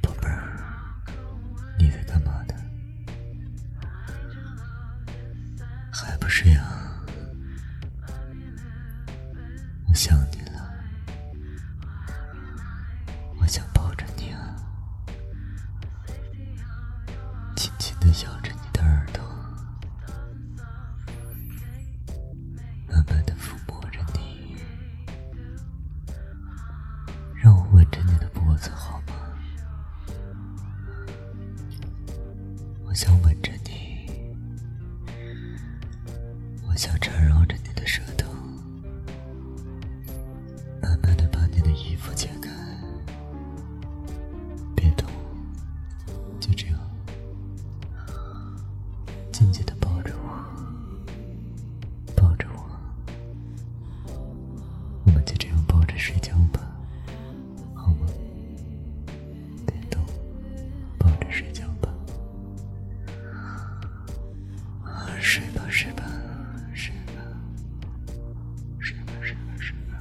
宝贝儿，你在干嘛呢？还不睡啊？我想你了，我想抱着你啊，轻轻的咬着着你的脖子好吗？我想吻着你，我想缠绕着你的舌头，慢慢的把你的衣服解开，别动，就这样，紧紧的抱着我，抱着我，我们就这样抱着睡觉睡吧，睡吧，睡吧，睡吧，睡吧，睡吧。